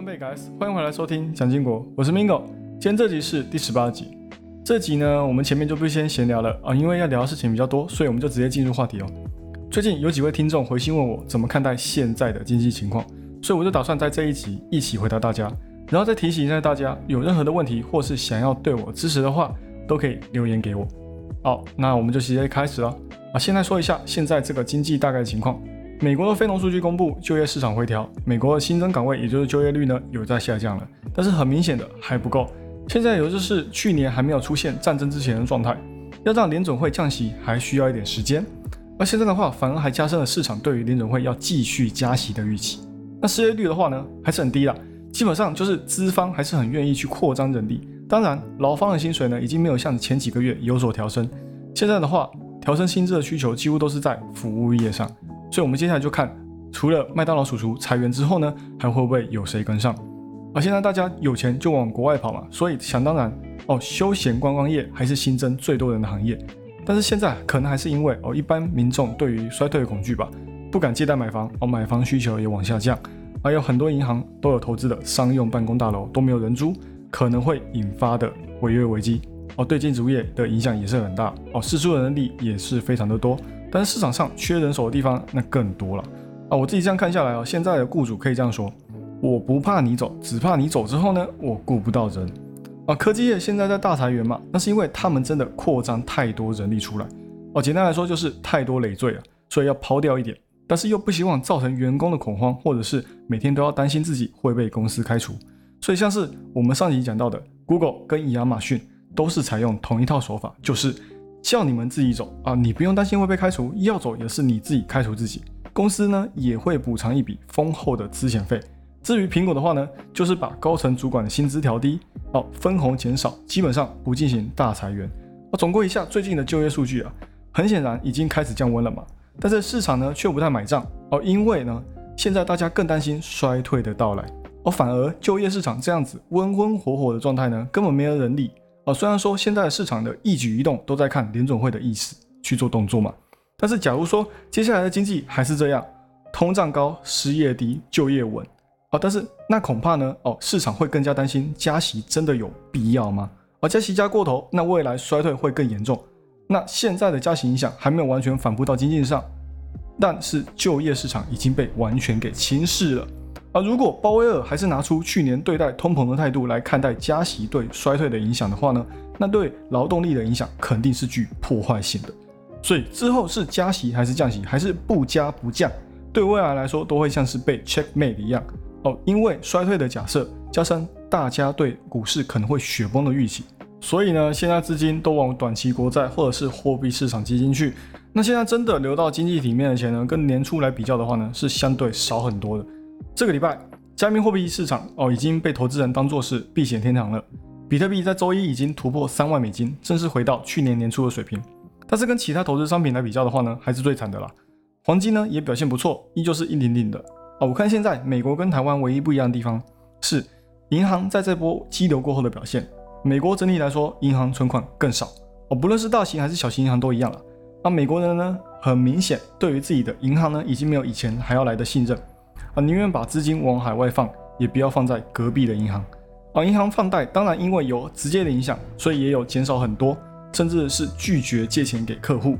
康贝 guys，欢迎回来收听蒋经国，我是 Mingo。今天这集是第十八集。这集呢，我们前面就不先闲聊了啊，因为要聊的事情比较多，所以我们就直接进入话题哦。最近有几位听众回信问我怎么看待现在的经济情况，所以我就打算在这一集一起回答大家，然后再提醒一下大家，有任何的问题或是想要对我支持的话，都可以留言给我。好，那我们就直接开始了啊。现在说一下现在这个经济大概情况。美国的非农数据公布，就业市场回调，美国的新增岗位，也就是就业率呢，有在下降了，但是很明显的还不够。现在有就是去年还没有出现战争之前的状态，要让联准会降息还需要一点时间。而现在的话，反而还加深了市场对于联准会要继续加息的预期。那失业率的话呢，还是很低啦，基本上就是资方还是很愿意去扩张人力。当然，劳方的薪水呢，已经没有像前几个月有所调升。现在的话，调升薪资的需求几乎都是在服务业上。所以，我们接下来就看，除了麦当劳叔叔裁员之后呢，还会不会有谁跟上？而现在大家有钱就往国外跑嘛，所以想当然哦，休闲观光业还是新增最多人的行业。但是现在可能还是因为哦，一般民众对于衰退的恐惧吧，不敢借贷买房哦，买房需求也往下降，还有很多银行都有投资的商用办公大楼都没有人租，可能会引发的违约危机哦，对建筑业的影响也是很大哦，失租的人力也是非常的多。但是市场上缺人手的地方那更多了啊！我自己这样看下来啊，现在的雇主可以这样说：我不怕你走，只怕你走之后呢，我雇不到人啊！科技业现在在大裁员嘛，那是因为他们真的扩张太多人力出来哦。简单来说就是太多累赘了，所以要抛掉一点，但是又不希望造成员工的恐慌，或者是每天都要担心自己会被公司开除。所以像是我们上集讲到的，Google 跟亚马逊都是采用同一套手法，就是。叫你们自己走啊！你不用担心会被开除，要走也是你自己开除自己。公司呢也会补偿一笔丰厚的资遣费。至于苹果的话呢，就是把高层主管的薪资调低，哦，分红减少，基本上不进行大裁员。啊，总归一下最近的就业数据啊，很显然已经开始降温了嘛。但是市场呢却不太买账哦，因为呢现在大家更担心衰退的到来，哦，反而就业市场这样子温温火火的状态呢，根本没有人理。啊，虽然说现在市场的一举一动都在看联总会的意思去做动作嘛，但是假如说接下来的经济还是这样，通胀高、失业低、就业稳，啊，但是那恐怕呢，哦，市场会更加担心加息真的有必要吗？而加息加过头，那未来衰退会更严重。那现在的加息影响还没有完全反扑到经济上，但是就业市场已经被完全给侵蚀了。而如果鲍威尔还是拿出去年对待通膨的态度来看待加息对衰退的影响的话呢，那对劳动力的影响肯定是具破坏性的。所以之后是加息还是降息，还是不加不降，对未来来说都会像是被 checkmate 一样哦。因为衰退的假设加上大家对股市可能会雪崩的预期，所以呢，现在资金都往短期国债或者是货币市场基金去。那现在真的流到经济体面的钱呢，跟年初来比较的话呢，是相对少很多的。这个礼拜，加密货币市场哦已经被投资人当作是避险天堂了。比特币在周一已经突破三万美金，正式回到去年年初的水平。但是跟其他投资商品来比较的话呢，还是最惨的啦。黄金呢也表现不错，依旧是硬顶顶的哦。我看现在美国跟台湾唯一不一样的地方是，银行在这波激流过后的表现。美国整体来说，银行存款更少哦，不论是大型还是小型银行都一样了。那美国人呢，很明显对于自己的银行呢，已经没有以前还要来的信任。啊，宁愿把资金往海外放，也不要放在隔壁的银行。啊，银行放贷当然因为有直接的影响，所以也有减少很多，甚至是拒绝借钱给客户。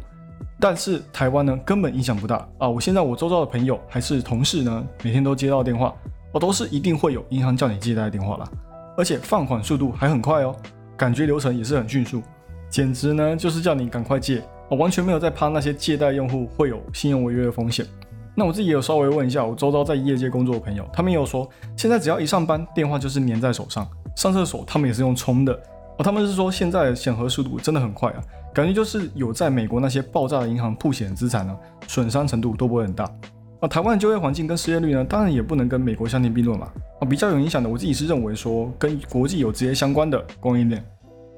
但是台湾呢，根本影响不大。啊，我现在我周遭的朋友还是同事呢，每天都接到电话，我都是一定会有银行叫你借贷的电话啦，而且放款速度还很快哦，感觉流程也是很迅速，简直呢就是叫你赶快借，我完全没有在怕那些借贷用户会有信用违约的风险。那我自己也有稍微问一下我周遭在业界工作的朋友，他们也有说，现在只要一上班，电话就是粘在手上，上厕所他们也是用充的。哦，他们是说现在审核速度真的很快啊，感觉就是有在美国那些爆炸的银行铺险资产呢，损伤程度都不会很大。啊，台湾的就业环境跟失业率呢，当然也不能跟美国相提并论嘛。啊，比较有影响的，我自己是认为说跟国际有直接相关的供应链，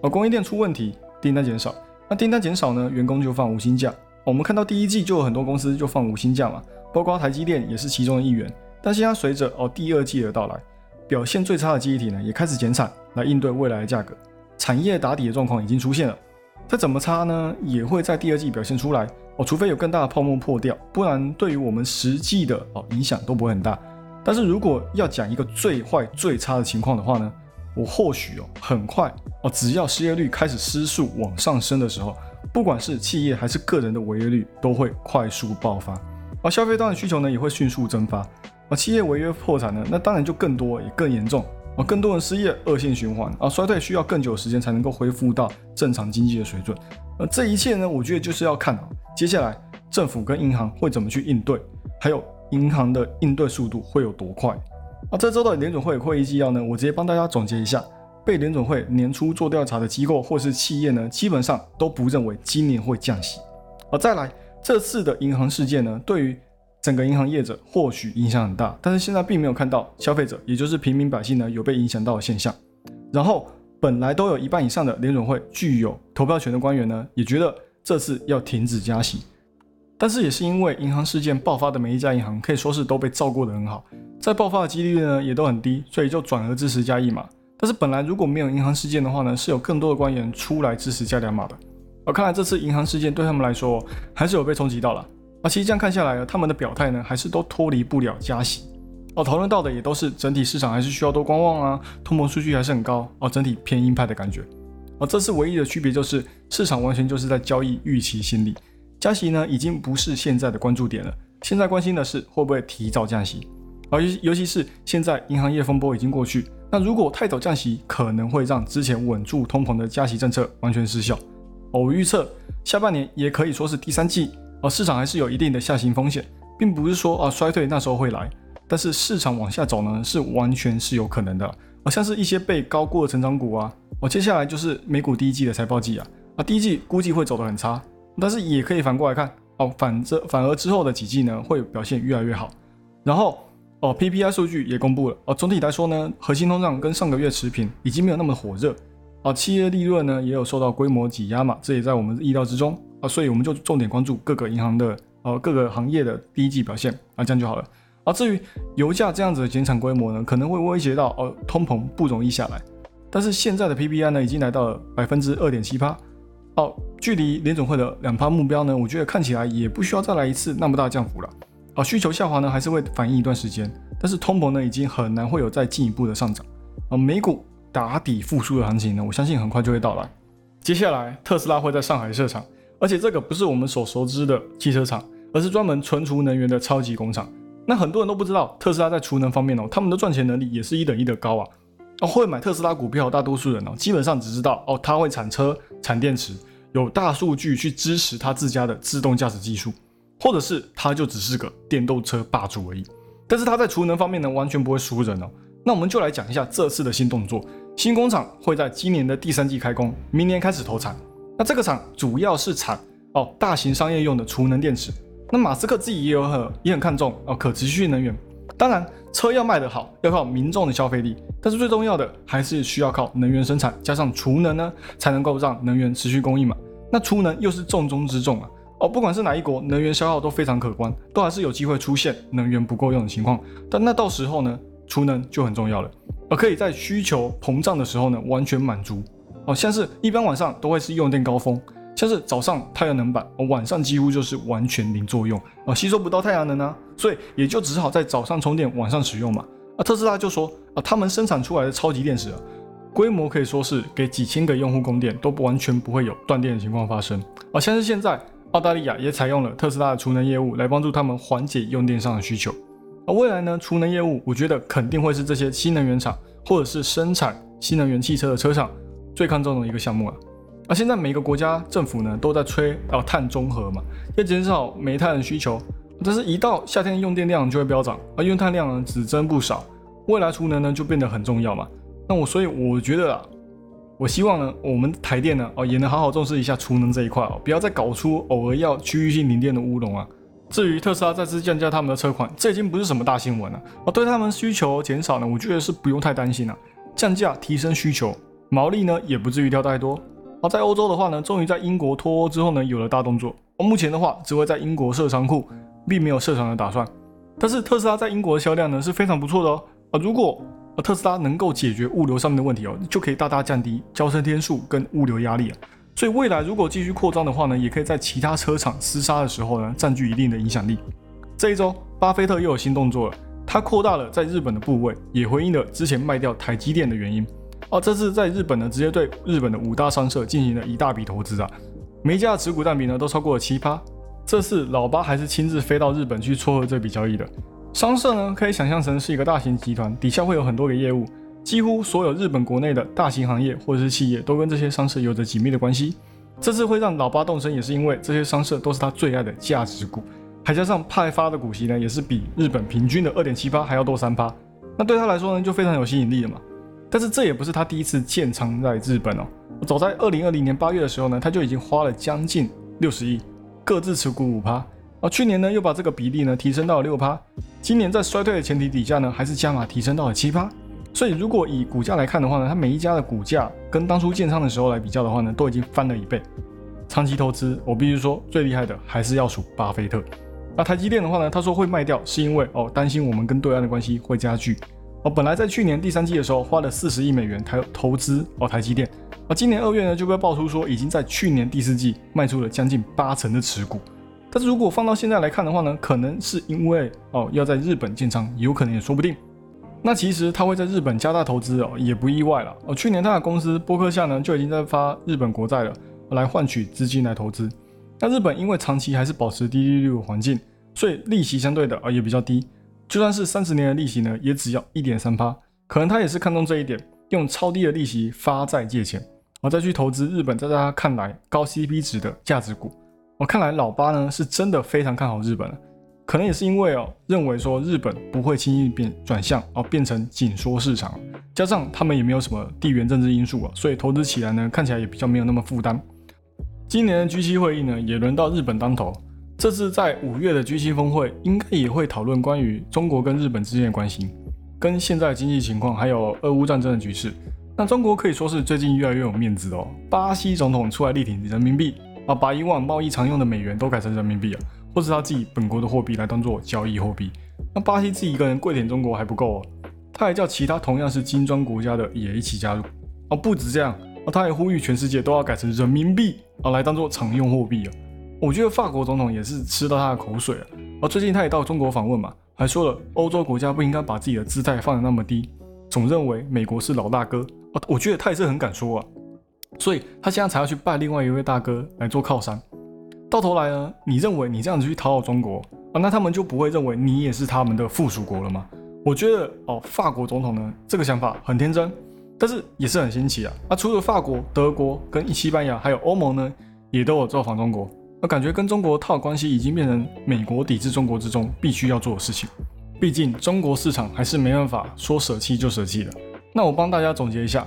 啊，供应链出问题，订单减少，那订单减少呢，员工就放无薪假。我们看到第一季就有很多公司就放无薪假嘛。包括台积电也是其中的一员，但现在随着哦第二季的到来，表现最差的记忆体呢也开始减产来应对未来的价格，产业打底的状况已经出现了。再怎么差呢，也会在第二季表现出来。哦，除非有更大的泡沫破掉，不然对于我们实际的哦影响都不会很大。但是如果要讲一个最坏最差的情况的话呢，我或许哦很快哦，只要失业率开始失速往上升的时候，不管是企业还是个人的违约率都会快速爆发，而消费端的需求呢也会迅速蒸发，而企业违约破产呢，那当然就更多也更严重。而，更多人失业，恶性循环而，衰退需要更久时间才能够恢复到正常经济的水准。而这一切呢，我觉得就是要看，接下来政府跟银行会怎么去应对，还有银行的应对速度会有多快。啊，这周的联准会会议纪要呢，我直接帮大家总结一下，被联准会年初做调查的机构或是企业呢，基本上都不认为今年会降息。啊，再来这次的银行事件呢，对于整个银行业者或许影响很大，但是现在并没有看到消费者，也就是平民百姓呢有被影响到的现象。然后本来都有一半以上的联准会具有投票权的官员呢，也觉得这次要停止加息。但是也是因为银行事件爆发的每一家银行可以说是都被照顾得很好，在爆发的几率呢也都很低，所以就转而支持加一码。但是本来如果没有银行事件的话呢，是有更多的官员出来支持加两码的。而看来这次银行事件对他们来说还是有被冲击到了。而，其实这样看下来，他们的表态呢，还是都脱离不了加息。哦，讨论到的也都是整体市场还是需要多观望啊，通膨数据还是很高哦，整体偏鹰派的感觉。而，这次唯一的区别就是市场完全就是在交易预期心理，加息呢已经不是现在的关注点了，现在关心的是会不会提早降息。而尤尤其是现在银行业风波已经过去，那如果太早降息，可能会让之前稳住通膨的加息政策完全失效。哦，我预测下半年也可以说是第三季。而市场还是有一定的下行风险，并不是说啊衰退那时候会来，但是市场往下走呢是完全是有可能的。啊，像是一些被高估的成长股啊，哦，接下来就是美股第一季的财报季啊，啊，第一季估计会走得很差，但是也可以反过来看，哦，反这反而之后的几季呢会表现越来越好。然后哦，PPI 数据也公布了，哦，总体来说呢，核心通胀跟上个月持平，已经没有那么火热。啊，企业利润呢也有受到规模挤压嘛，这也在我们意料之中。啊，所以我们就重点关注各个银行的呃各个行业的第一季表现啊，这样就好了。啊，至于油价这样子的减产规模呢，可能会威胁到哦通膨不容易下来。但是现在的 PPI 呢已经来到了百分之二点七八，哦，距离联总会的两趴目标呢，我觉得看起来也不需要再来一次那么大降幅了。啊，需求下滑呢还是会反映一段时间，但是通膨呢已经很难会有再进一步的上涨。啊，美股打底复苏的行情呢，我相信很快就会到来。接下来特斯拉会在上海设厂。而且这个不是我们所熟知的汽车厂，而是专门存储能源的超级工厂。那很多人都不知道，特斯拉在储能方面哦，他们的赚钱能力也是一等一的高啊。哦，会买特斯拉股票，大多数人哦，基本上只知道哦，它会产车、产电池，有大数据去支持它自家的自动驾驶技术，或者是它就只是个电动车霸主而已。但是它在储能方面呢，完全不会输人哦。那我们就来讲一下这次的新动作，新工厂会在今年的第三季开工，明年开始投产。那这个厂主要是产哦大型商业用的储能电池。那马斯克自己也有很也很看重哦可持续能源。当然，车要卖得好，要靠民众的消费力，但是最重要的还是需要靠能源生产加上储能呢，才能够让能源持续供应嘛。那储能又是重中之重啊。哦，不管是哪一国，能源消耗都非常可观，都还是有机会出现能源不够用的情况。但那到时候呢，储能就很重要了，而可以在需求膨胀的时候呢，完全满足。哦，像是一般晚上都会是用电高峰，像是早上太阳能板，晚上几乎就是完全零作用，哦，吸收不到太阳能啊，所以也就只好在早上充电，晚上使用嘛。啊，特斯拉就说啊，他们生产出来的超级电池啊，规模可以说是给几千个用户供电，都不完全不会有断电的情况发生。啊，像是现在澳大利亚也采用了特斯拉的储能业务来帮助他们缓解用电上的需求。而，未来呢，储能业务我觉得肯定会是这些新能源厂或者是生产新能源汽车的车厂。最看重的一个项目了，那现在每个国家政府呢都在吹要碳中和嘛，要减少煤炭的需求，但是一到夏天用电量就会飙涨，而用碳量呢只增不少，未来储能呢就变得很重要嘛。那我所以我觉得啊，我希望呢我们台电呢哦也能好好重视一下储能这一块哦，不要再搞出偶尔要区域性停电的乌龙啊。至于特斯拉再次降价他们的车款，这已经不是什么大新闻了而，对他们需求减少呢，我觉得是不用太担心了，降价提升需求。毛利呢也不至于掉太多。而在欧洲的话呢，终于在英国脱欧之后呢有了大动作。目前的话只会在英国设仓库，并没有设厂的打算。但是特斯拉在英国的销量呢是非常不错的哦。啊，如果特斯拉能够解决物流上面的问题哦，就可以大大降低交车天数跟物流压力。所以未来如果继续扩张的话呢，也可以在其他车厂厮杀的时候呢占据一定的影响力。这一周，巴菲特又有新动作了。他扩大了在日本的部位，也回应了之前卖掉台积电的原因。哦，这次在日本呢，直接对日本的五大商社进行了一大笔投资啊，每家的持股占比呢都超过了七趴。这次老八还是亲自飞到日本去撮合这笔交易的。商社呢，可以想象成是一个大型集团，底下会有很多个业务，几乎所有日本国内的大型行业或者是企业都跟这些商社有着紧密的关系。这次会让老八动身，也是因为这些商社都是他最爱的价值股。还加上派发的股息呢，也是比日本平均的二点七八还要多三趴，那对他来说呢，就非常有吸引力了嘛。但是这也不是他第一次建仓在日本哦。早在二零二零年八月的时候呢，他就已经花了将近六十亿，各自持股五趴。而去年呢，又把这个比例呢提升到了六趴。今年在衰退的前提底下呢，还是加码提升到了七趴。所以如果以股价来看的话呢，它每一家的股价跟当初建仓的时候来比较的话呢，都已经翻了一倍。长期投资，我必须说最厉害的还是要数巴菲特。那台积电的话呢？他说会卖掉，是因为哦担心我们跟对岸的关系会加剧。哦，本来在去年第三季的时候花了四十亿美元台投资哦台积电，而今年二月呢就被爆出说已经在去年第四季卖出了将近八成的持股。但是如果放到现在来看的话呢，可能是因为哦要在日本建仓，有可能也说不定。那其实他会在日本加大投资哦也不意外了。哦，去年他的公司波克夏呢就已经在发日本国债了，来换取资金来投资。那日本因为长期还是保持低利率的环境，所以利息相对的啊也比较低。就算是三十年的利息呢，也只要一点三趴。可能他也是看中这一点，用超低的利息发债借钱，然后再去投资日本在他看来高 CP 值的价值股。我看来老八呢是真的非常看好日本了。可能也是因为哦，认为说日本不会轻易变转向哦，变成紧缩市场，加上他们也没有什么地缘政治因素啊，所以投资起来呢看起来也比较没有那么负担。今年的 G7 会议呢，也轮到日本当头。这次在五月的 G7 峰会，应该也会讨论关于中国跟日本之间的关系，跟现在经济情况，还有俄乌战争的局势。那中国可以说是最近越来越有面子哦。巴西总统出来力挺人民币啊，把以往贸易常用的美元都改成人民币了，或是他自己本国的货币来当做交易货币。那巴西自己一个人跪舔中国还不够哦，他还叫其他同样是金砖国家的也一起加入哦。不止这样。啊，他还呼吁全世界都要改成人民币啊，来当做常用货币啊。我觉得法国总统也是吃到他的口水了。啊，最近他也到中国访问嘛，还说了欧洲国家不应该把自己的姿态放得那么低，总认为美国是老大哥。啊，我觉得他也是很敢说啊，所以他现在才要去拜另外一位大哥来做靠山。到头来呢，你认为你这样子去讨好中国啊，那他们就不会认为你也是他们的附属国了吗？我觉得哦，法国总统呢这个想法很天真。但是也是很新奇啊！那除了法国、德国跟西班牙，还有欧盟呢，也都有造访中国。那感觉跟中国套关系已经变成美国抵制中国之中必须要做的事情。毕竟中国市场还是没办法说舍弃就舍弃的。那我帮大家总结一下：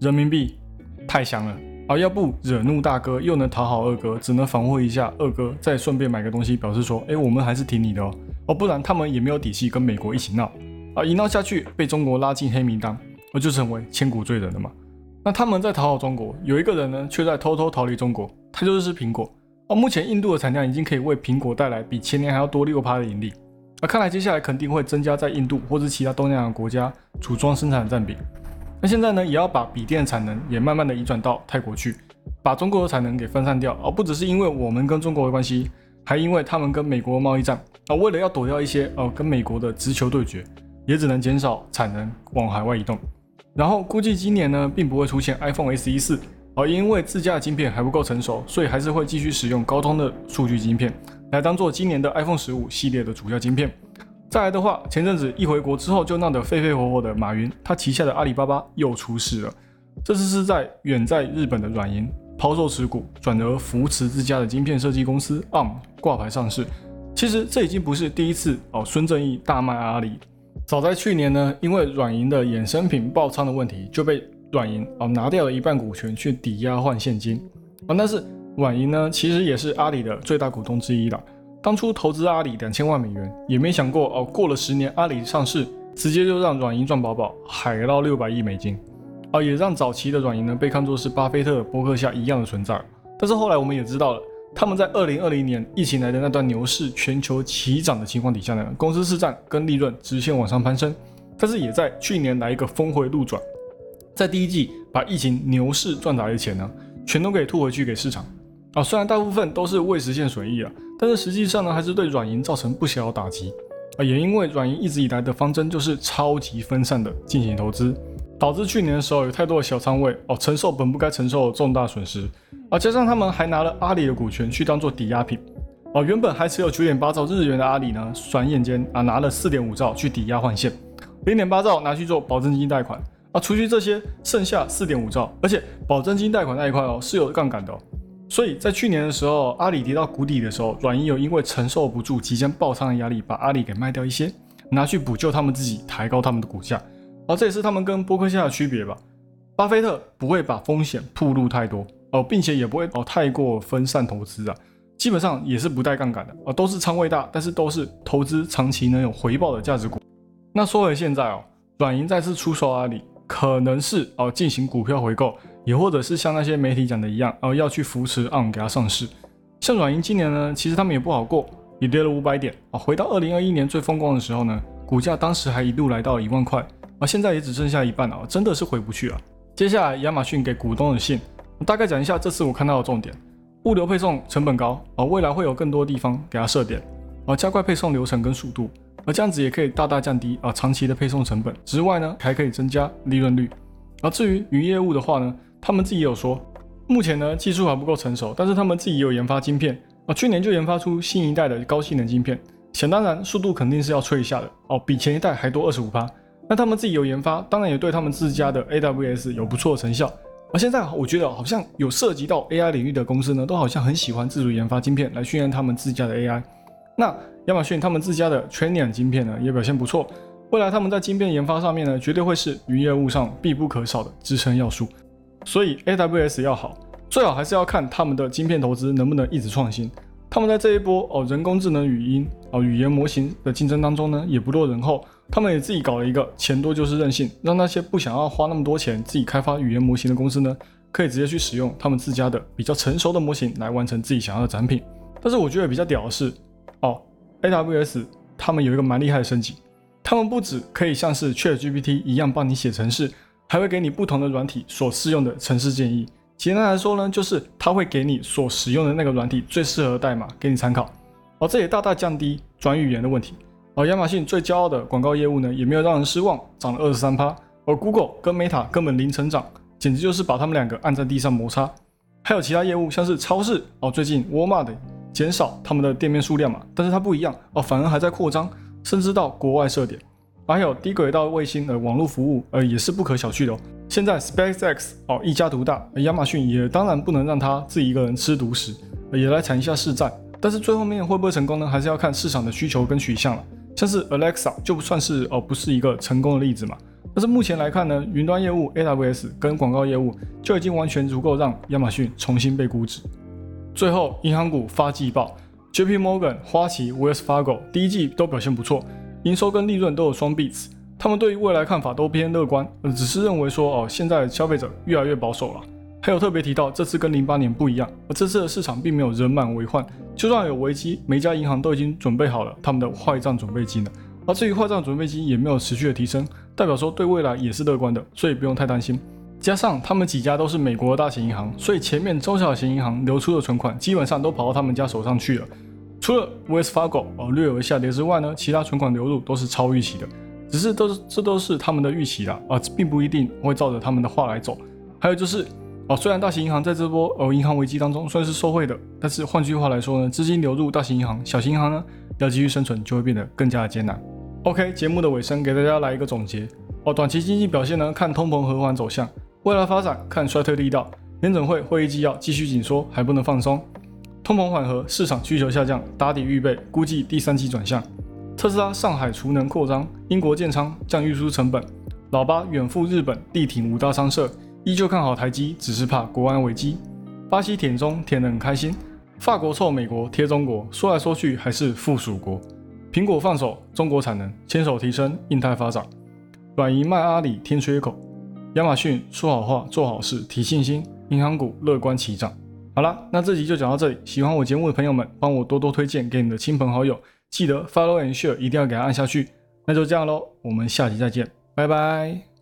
人民币太香了而！要不惹怒大哥，又能讨好二哥，只能防护一下二哥，再顺便买个东西，表示说，哎，我们还是挺你的哦。哦，不然他们也没有底气跟美国一起闹啊！一闹下去，被中国拉进黑名单。那就成为千古罪人了嘛？那他们在讨好中国，有一个人呢，却在偷偷逃离中国，他就是苹果。而目前印度的产量已经可以为苹果带来比前年还要多六趴的盈利。那看来接下来肯定会增加在印度或者其他东南亚国家组装生产的占比。那现在呢，也要把笔电产能也慢慢的移转到泰国去，把中国的产能给分散掉。而不只是因为我们跟中国的关系，还因为他们跟美国贸易战。啊，为了要躲掉一些呃跟美国的直球对决，也只能减少产能往海外移动。然后估计今年呢，并不会出现 iPhone SE 四，而因为自家的晶片还不够成熟，所以还是会继续使用高通的数据晶片来当做今年的 iPhone 十五系列的主要晶片。再来的话，前阵子一回国之后就闹得沸沸火火的马云，他旗下的阿里巴巴又出事了。这次是在远在日本的软银抛售持股，转而扶持自家的晶片设计公司 ARM 挂牌上市。其实这已经不是第一次哦，孙正义大卖阿里。早在去年呢，因为软银的衍生品爆仓的问题，就被软银啊拿掉了一半股权去抵押换现金啊。但是软银呢，其实也是阿里的最大股东之一了。当初投资阿里两千万美元，也没想过哦，过了十年阿里上市，直接就让软银赚饱饱，海捞六百亿美金啊，也让早期的软银呢被看作是巴菲特、伯克夏一样的存在。但是后来我们也知道了。他们在二零二零年疫情来的那段牛市，全球齐涨的情况底下呢，公司市占跟利润直线往上攀升，但是也在去年来一个峰回路转，在第一季把疫情牛市赚来的钱呢，全都给吐回去给市场啊。虽然大部分都是未实现损益啊，但是实际上呢，还是对软银造成不小的打击。啊，也因为软银一直以来的方针就是超级分散的进行投资，导致去年的时候有太多的小仓位哦，承受本不该承受的重大损失，啊，加上他们还拿了阿里的股权去当做抵押品，哦，原本还持有九点八兆日元的阿里呢，转眼间啊拿了四点五兆去抵押换现，零点八兆拿去做保证金贷款，啊，除去这些，剩下四点五兆，而且保证金贷款那一块哦是有杠杆的。所以在去年的时候，阿里跌到谷底的时候，软银有因为承受不住即将爆仓的压力，把阿里给卖掉一些，拿去补救他们自己，抬高他们的股价。而这也是他们跟波克夏的区别吧。巴菲特不会把风险铺露太多哦，并且也不会哦太过分散投资啊，基本上也是不带杠杆的啊，都是仓位大，但是都是投资长期能有回报的价值股。那说回现在哦，软银再次出售阿里，可能是哦进行股票回购。也或者是像那些媒体讲的一样，哦，要去扶持 on 给它上市。像软银今年呢，其实他们也不好过，也跌了五百点啊。回到二零二一年最风光的时候呢，股价当时还一度来到一万块，而现在也只剩下一半了，真的是回不去了。接下来亚马逊给股东的信，我大概讲一下这次我看到的重点：物流配送成本高啊，未来会有更多地方给它设点啊，加快配送流程跟速度，而这样子也可以大大降低啊长期的配送成本之外呢，还可以增加利润率。而至于云业务的话呢？他们自己有说，目前呢技术还不够成熟，但是他们自己有研发晶片啊，去年就研发出新一代的高性能晶片，想当然速度肯定是要吹一下的哦，比前一代还多二十五趴。那他们自己有研发，当然也对他们自家的 AWS 有不错的成效。而现在我觉得好像有涉及到 AI 领域的公司呢，都好像很喜欢自主研发晶片来训练他们自家的 AI。那亚马逊他们自家的 Trainium 晶片呢也表现不错，未来他们在晶片研发上面呢，绝对会是云业务上必不可少的支撑要素。所以 AWS 要好，最好还是要看他们的晶片投资能不能一直创新。他们在这一波哦人工智能语音哦语言模型的竞争当中呢，也不落人后。他们也自己搞了一个钱多就是任性，让那些不想要花那么多钱自己开发语言模型的公司呢，可以直接去使用他们自家的比较成熟的模型来完成自己想要的展品。但是我觉得比较屌的是，AWS 他们有一个蛮厉害的升级，他们不止可以像是 ChatGPT 一样帮你写程式。还会给你不同的软体所适用的程式建议。简单来说呢，就是它会给你所使用的那个软体最适合的代码给你参考。而这也大大降低转语言的问题。而亚马逊最骄傲的广告业务呢，也没有让人失望，涨了二十三趴。而 Google 跟 Meta 根本零成长，简直就是把他们两个按在地上摩擦。还有其他业务，像是超市哦，最近 Walmart 减少他们的店面数量嘛，但是它不一样哦，反而还在扩张，甚至到国外设点。还有低轨道卫星的网络服务，呃，也是不可小觑的哦。现在 SpaceX 哦一家独大，亚马逊也当然不能让他自己一个人吃独食，也来谈一下市占。但是最后面会不会成功呢？还是要看市场的需求跟取向了。像是 Alexa 就不算是哦，不是一个成功的例子嘛。但是目前来看呢，云端业务 AWS 跟广告业务就已经完全足够让亚马逊重新被估值。最后，银行股发季报，JP Morgan、花旗、Wells Fargo 第一季都表现不错。营收跟利润都有双 beats，他们对于未来看法都偏乐观，只是认为说哦，现在消费者越来越保守了。还有特别提到，这次跟零八年不一样，而这次的市场并没有人满为患，就算有危机，每家银行都已经准备好了他们的坏账准备金了。而至于坏账准备金也没有持续的提升，代表说对未来也是乐观的，所以不用太担心。加上他们几家都是美国的大型银行，所以前面中小型银行流出的存款基本上都跑到他们家手上去了。除了 Wells Fargo 哦略有下跌之外呢，其他存款流入都是超预期的，只是都是这都是他们的预期啦，啊，并不一定会照着他们的话来走。还有就是哦，虽然大型银行在这波呃银行危机当中算是受惠的，但是换句话来说呢，资金流入大型银行，小型银行呢要继续生存就会变得更加的艰难。OK，节目的尾声给大家来一个总结哦，短期经济表现呢看通膨和缓走向，未来发展看衰退力道，联准会会议纪要继续紧缩还不能放松。通膨缓和，市场需求下降，打底预备，估计第三季转向。特斯拉上海储能扩张，英国建仓降运输成本。老八远赴日本力挺五大商社，依旧看好台积，只是怕国安危机。巴西舔中舔得很开心，法国臭美国贴中国，说来说去还是附属国。苹果放手，中国产能牵手提升，印太发展。软银卖阿里添缺口，亚马逊说好话做好事提信心，银行股乐观齐涨。好啦，那这集就讲到这里。喜欢我节目的朋友们，帮我多多推荐给你的亲朋好友，记得 follow and share，一定要给他按下去。那就这样喽，我们下集再见，拜拜。